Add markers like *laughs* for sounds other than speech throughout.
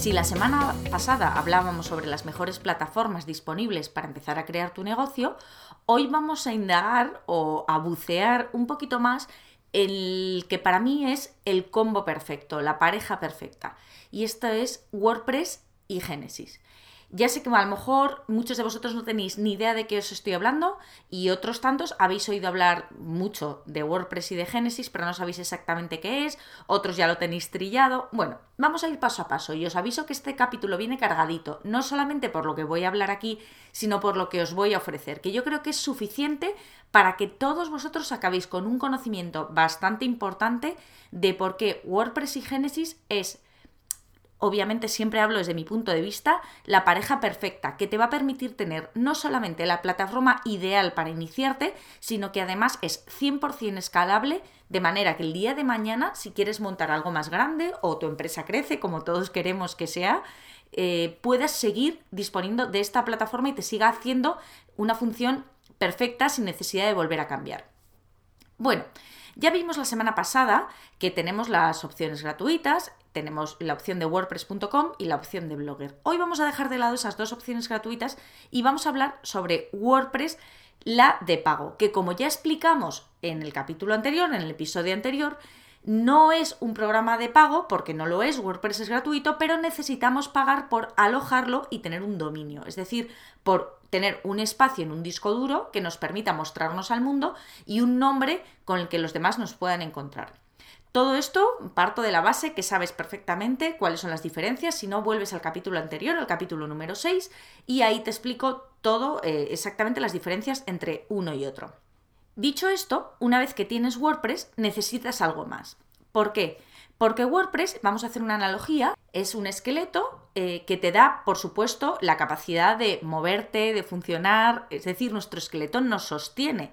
Si la semana pasada hablábamos sobre las mejores plataformas disponibles para empezar a crear tu negocio, hoy vamos a indagar o a bucear un poquito más el que para mí es el combo perfecto, la pareja perfecta. Y esto es WordPress y Genesis. Ya sé que a lo mejor muchos de vosotros no tenéis ni idea de qué os estoy hablando y otros tantos habéis oído hablar mucho de WordPress y de Genesis, pero no sabéis exactamente qué es, otros ya lo tenéis trillado. Bueno, vamos a ir paso a paso y os aviso que este capítulo viene cargadito, no solamente por lo que voy a hablar aquí, sino por lo que os voy a ofrecer, que yo creo que es suficiente para que todos vosotros acabéis con un conocimiento bastante importante de por qué WordPress y Genesis es obviamente siempre hablo desde mi punto de vista, la pareja perfecta que te va a permitir tener no solamente la plataforma ideal para iniciarte, sino que además es 100% escalable, de manera que el día de mañana, si quieres montar algo más grande o tu empresa crece, como todos queremos que sea, eh, puedas seguir disponiendo de esta plataforma y te siga haciendo una función perfecta sin necesidad de volver a cambiar. Bueno, ya vimos la semana pasada que tenemos las opciones gratuitas, tenemos la opción de wordpress.com y la opción de Blogger. Hoy vamos a dejar de lado esas dos opciones gratuitas y vamos a hablar sobre WordPress, la de pago, que como ya explicamos en el capítulo anterior, en el episodio anterior, no es un programa de pago porque no lo es, WordPress es gratuito, pero necesitamos pagar por alojarlo y tener un dominio, es decir, por tener un espacio en un disco duro que nos permita mostrarnos al mundo y un nombre con el que los demás nos puedan encontrar. Todo esto parto de la base que sabes perfectamente cuáles son las diferencias, si no vuelves al capítulo anterior, al capítulo número 6, y ahí te explico todo eh, exactamente las diferencias entre uno y otro. Dicho esto, una vez que tienes WordPress, necesitas algo más. ¿Por qué? Porque WordPress, vamos a hacer una analogía, es un esqueleto eh, que te da, por supuesto, la capacidad de moverte, de funcionar, es decir, nuestro esqueleto nos sostiene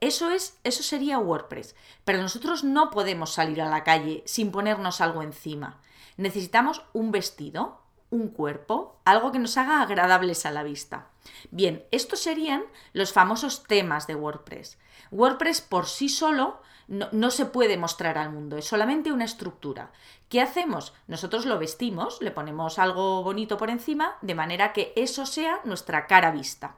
eso es, eso sería WordPress. Pero nosotros no podemos salir a la calle sin ponernos algo encima. Necesitamos un vestido, un cuerpo, algo que nos haga agradables a la vista. Bien, estos serían los famosos temas de WordPress. WordPress por sí solo no, no, se puede mostrar al mundo, es solamente una estructura. ¿Qué hacemos? Nosotros lo vestimos, le ponemos algo bonito por encima, de manera que eso sea nuestra cara vista.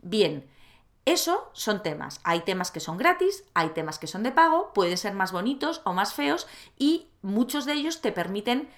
Bien, eso son temas. Hay temas que son gratis, hay temas que son de pago, pueden ser más bonitos o más feos y muchos de ellos te permiten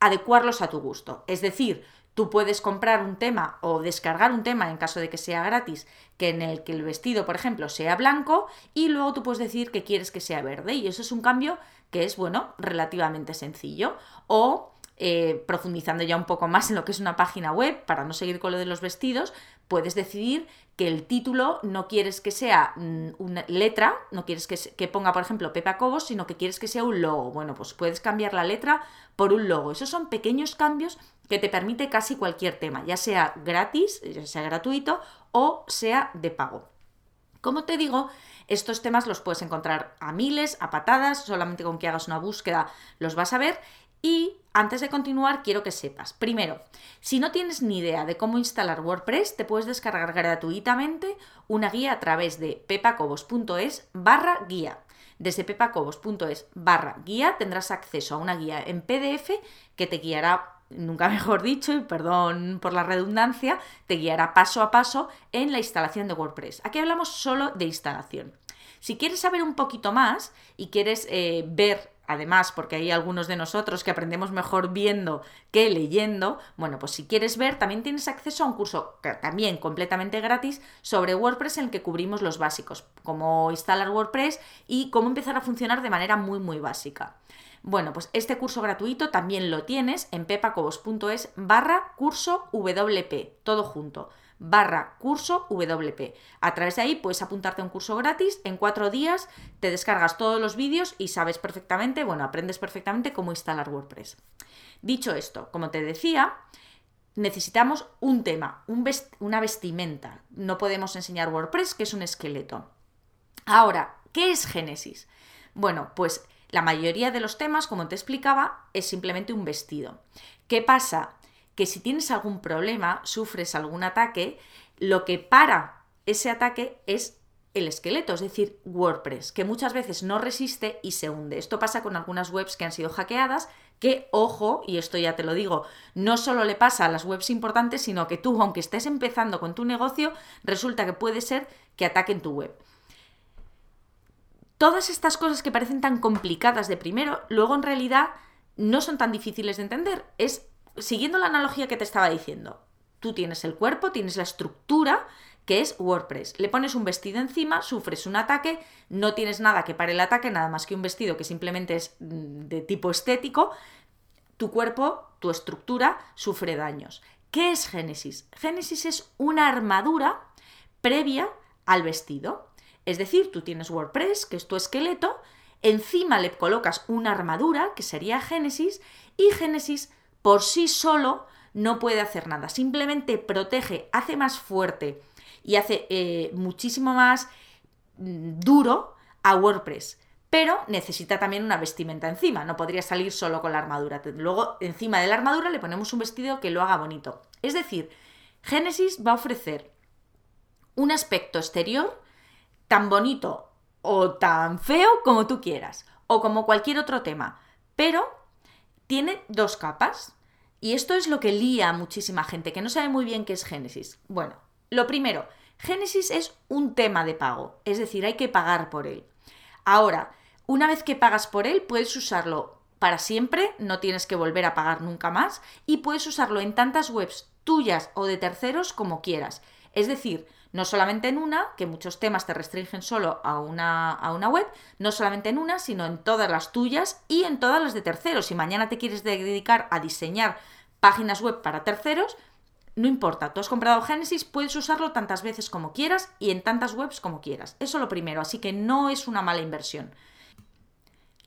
adecuarlos a tu gusto. Es decir, tú puedes comprar un tema o descargar un tema en caso de que sea gratis, que en el que el vestido, por ejemplo, sea blanco y luego tú puedes decir que quieres que sea verde y eso es un cambio que es, bueno, relativamente sencillo. O eh, profundizando ya un poco más en lo que es una página web, para no seguir con lo de los vestidos, puedes decidir que el título no quieres que sea mm, una letra, no quieres que, ponga, por ejemplo, Pepa Cobos, sino que quieres que sea un logo. Bueno, pues puedes cambiar la letra por un logo. Esos son pequeños cambios que te permite casi cualquier tema, ya sea gratis, ya sea gratuito o sea de pago. Como te digo, estos temas los puedes encontrar a miles, a patadas, solamente con que hagas una búsqueda los vas a ver y antes de continuar, quiero que sepas, primero, si no tienes ni idea de cómo instalar WordPress, te puedes descargar gratuitamente una guía a través de pepacobos.es barra guía. Desde pepacobos.es barra guía tendrás acceso a una guía en PDF que te guiará nunca *laughs* mejor dicho, y perdón por la redundancia, te guiará paso a paso en la instalación de WordPress. Aquí hablamos solo de instalación. Si quieres saber un poquito más y quieres eh, ver además, porque hay algunos de nosotros que aprendemos mejor viendo que leyendo, bueno, pues si quieres ver, también tienes acceso a un curso también completamente gratis sobre WordPress en el que cubrimos los básicos, cómo instalar WordPress y cómo empezar a funcionar de manera muy, muy básica. Bueno, pues este curso gratuito también lo tienes en pepacobos.es barra curso WP, todo junto barra curso WP. A través de ahí puedes apuntarte a un curso gratis, en cuatro días te descargas todos los vídeos y sabes perfectamente, bueno, aprendes perfectamente cómo instalar WordPress. Dicho esto, como te decía, necesitamos un tema, una vestimenta. No podemos enseñar WordPress, que es un esqueleto. Ahora, ¿Qué es Génesis? Bueno, pues la mayoría de los temas, como te explicaba, es simplemente un vestido. ¿Qué pasa? Que si tienes algún problema, sufres algún ataque, lo que para ese ataque es el esqueleto, es decir, WordPress, que muchas veces no resiste y se hunde. Esto pasa con algunas webs que han sido hackeadas, que, ojo, y esto ya te lo digo, no solo le pasa a las webs importantes, sino que tú, aunque estés empezando con tu negocio, resulta que puede ser que ataquen tu web. Todas estas cosas que parecen tan complicadas de primero, luego en realidad no son tan difíciles de entender. Es siguiendo la analogía que te estaba diciendo. Tú tienes el cuerpo, tienes la estructura, que es WordPress. Le pones un vestido encima, sufres un ataque, no tienes nada que pare el ataque, nada más que un vestido que simplemente es mm, de tipo estético. Tu cuerpo, tu estructura, sufre daños. ¿Qué es Génesis? Génesis es una armadura previa al vestido. Es decir, tú tienes WordPress, que es tu esqueleto, encima le colocas una armadura, que sería Génesis, y Génesis por sí solo no puede hacer nada, simplemente protege, hace más fuerte y hace eh, muchísimo más mm, duro a WordPress. Pero necesita también una vestimenta encima, no podría salir solo con la armadura. Luego, encima de la armadura le ponemos un vestido que lo haga bonito. Es decir, Génesis va a ofrecer un aspecto exterior tan bonito o tan feo como tú quieras, o como cualquier otro tema, pero tiene dos capas. Y esto es lo que lía muchísima gente que no sabe muy bien qué es Génesis. Bueno, lo primero, Génesis es un tema de pago, es decir, hay que pagar por él. Ahora, una vez que pagas por él, puedes usarlo para siempre, no tienes que volver a pagar nunca más, y puedes usarlo en tantas webs tuyas o de terceros como quieras. Es decir, no solamente en una, que muchos temas te restringen solo a una, a una web, no solamente en una, sino en todas las tuyas y en todas las de terceros. Si mañana te quieres dedicar a diseñar páginas web para terceros, no importa, tú has comprado Genesis, puedes usarlo tantas veces como quieras y en tantas webs como quieras. Eso lo primero, así que no es una mala inversión.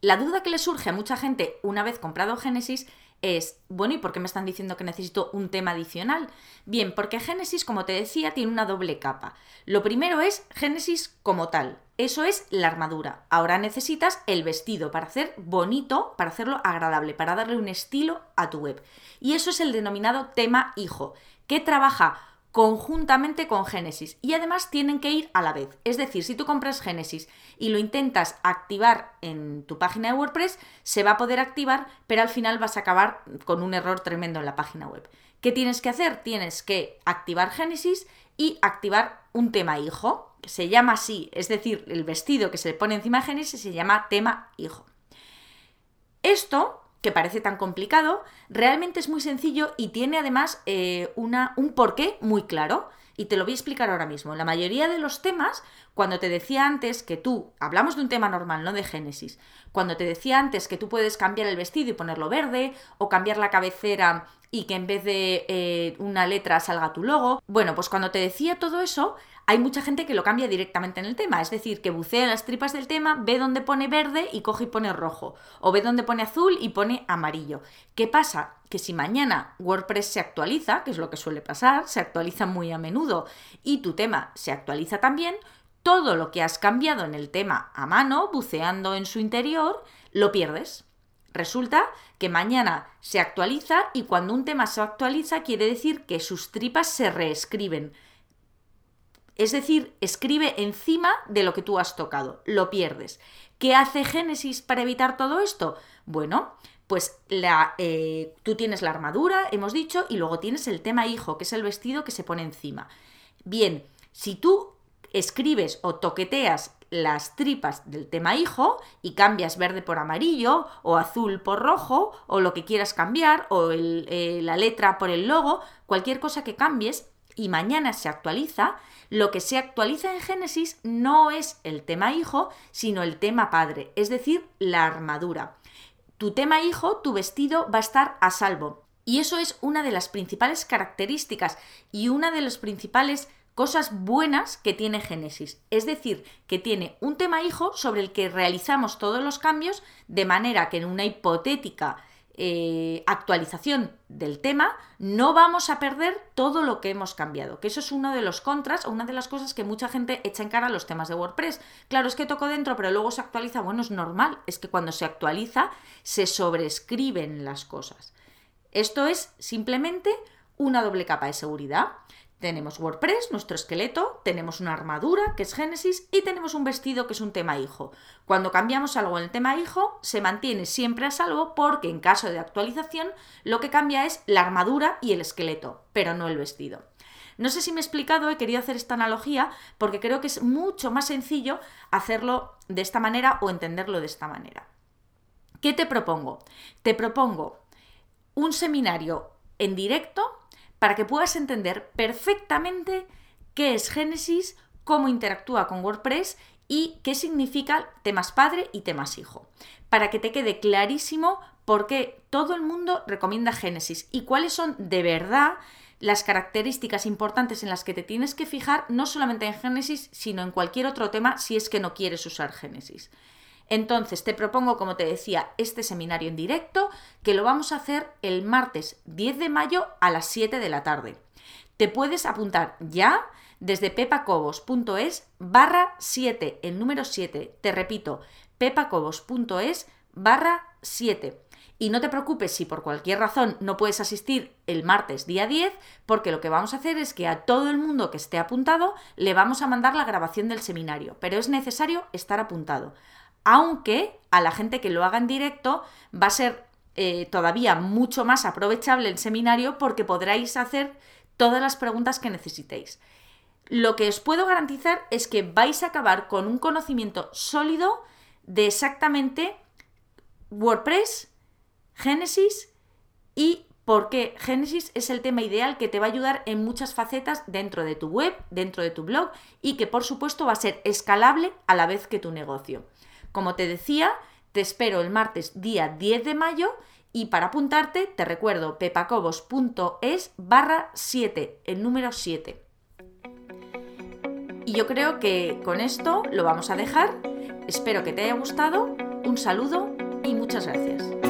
La duda que le surge a mucha gente una vez comprado Genesis es, bueno, ¿y por qué me están diciendo que necesito un tema adicional? Bien, porque Génesis, como te decía, tiene una doble capa. Lo primero es Génesis como tal. Eso es la armadura. Ahora necesitas el vestido para hacer bonito, para hacerlo agradable, para darle un estilo a tu web. Y eso es el denominado tema hijo, que trabaja conjuntamente con Génesis y además tienen que ir a la vez. Es decir, si tú compras Génesis y lo intentas activar en tu página de WordPress, se va a poder activar, pero al final vas a acabar con un error tremendo en la página web. ¿Qué tienes que hacer? Tienes que activar Génesis y activar un tema hijo, que se llama así, es decir, el vestido que se le pone encima de Génesis se llama tema hijo. Esto que parece tan complicado, realmente es muy sencillo y tiene además eh, una, un porqué muy claro. Y te lo voy a explicar ahora mismo. La mayoría de los temas, cuando te decía antes que tú, hablamos de un tema normal, no de Génesis, cuando te decía antes que tú puedes cambiar el vestido y ponerlo verde, o cambiar la cabecera y que en vez de eh, una letra salga tu logo, bueno, pues cuando te decía todo eso, hay mucha gente que lo cambia directamente en el tema, es decir, que bucea las tripas del tema, ve dónde pone verde y coge y pone rojo, o ve dónde pone azul y pone amarillo. ¿Qué pasa? Que si mañana WordPress se actualiza, que es lo que suele pasar, se actualiza muy a menudo, y tu tema se actualiza también, todo lo que has cambiado en el tema a mano, buceando en su interior, lo pierdes. Resulta que mañana se actualiza y cuando un tema se actualiza quiere decir que sus tripas se reescriben es decir, escribe encima de lo que tú has tocado, lo pierdes. ¿Qué hace Génesis para evitar todo esto? Bueno, pues la, eh, tú tienes la armadura, hemos dicho, y luego tienes el tema hijo, que es el vestido que se pone encima. Bien, si tú escribes o toqueteas las tripas del tema hijo y cambias verde por amarillo o azul por rojo o lo que quieras cambiar o eh, la letra por el logo, cualquier cosa que cambies y mañana se actualiza, lo que se actualiza en Génesis no es el tema hijo, sino el tema padre, es decir, la armadura. Tu tema hijo, tu vestido va a estar a salvo. Y eso es una de las principales características y una de las principales cosas buenas que tiene Génesis. Es decir, que tiene un tema hijo sobre el que realizamos todos los cambios de manera que en una hipotética eh, actualización del tema, no vamos a perder todo lo que hemos cambiado. Que eso es uno de los contras o una de las cosas que mucha gente echa en cara a los temas de WordPress. Claro, es que toco dentro, pero luego se actualiza. Bueno, es normal. Es que cuando se actualiza se sobrescriben las cosas. Esto es simplemente una doble capa de seguridad. Tenemos WordPress, nuestro esqueleto, tenemos una armadura, que es Génesis, y tenemos un vestido, que es un tema hijo. Cuando cambiamos algo en el tema hijo, se mantiene siempre a salvo porque en caso de actualización lo que cambia es la armadura y el esqueleto, pero no el vestido. No sé si me he explicado, he querido hacer esta analogía porque creo que es mucho más sencillo hacerlo de esta manera o entenderlo de esta manera. ¿Qué te propongo? Te propongo un seminario en directo para que puedas entender perfectamente qué es Génesis, cómo interactúa con WordPress y qué significa temas padre y temas hijo. Para que te quede clarísimo por qué todo el mundo recomienda Génesis y cuáles son de verdad las características importantes en las que te tienes que fijar, no solamente en Génesis, sino en cualquier otro tema si es que no quieres usar Génesis. Entonces, te propongo, como te decía, este seminario en directo, que lo vamos a hacer el martes 10 de mayo a las 7 de la tarde. Te puedes apuntar ya desde pepacobos.es barra 7, el número 7. Te repito, pepacobos.es barra 7. Y no te preocupes si por cualquier razón no puedes asistir el martes día 10, porque lo que vamos a hacer es que a todo el mundo que esté apuntado le vamos a mandar la grabación del seminario, pero es necesario estar apuntado aunque a la gente que lo haga en directo va a ser eh, todavía mucho más aprovechable el seminario porque podréis hacer todas las preguntas que necesitéis. Lo que os puedo garantizar es que vais a acabar con un conocimiento sólido de exactamente WordPress, Genesis y por qué Genesis es el tema ideal que te va a ayudar en muchas facetas dentro de tu web, dentro de tu blog y que por supuesto va a ser escalable a la vez que tu negocio. Como te decía, te espero el martes día 10 de mayo y para apuntarte te recuerdo pepacobos.es barra 7, el número 7. Y yo creo que con esto lo vamos a dejar. Espero que te haya gustado. Un saludo y muchas gracias.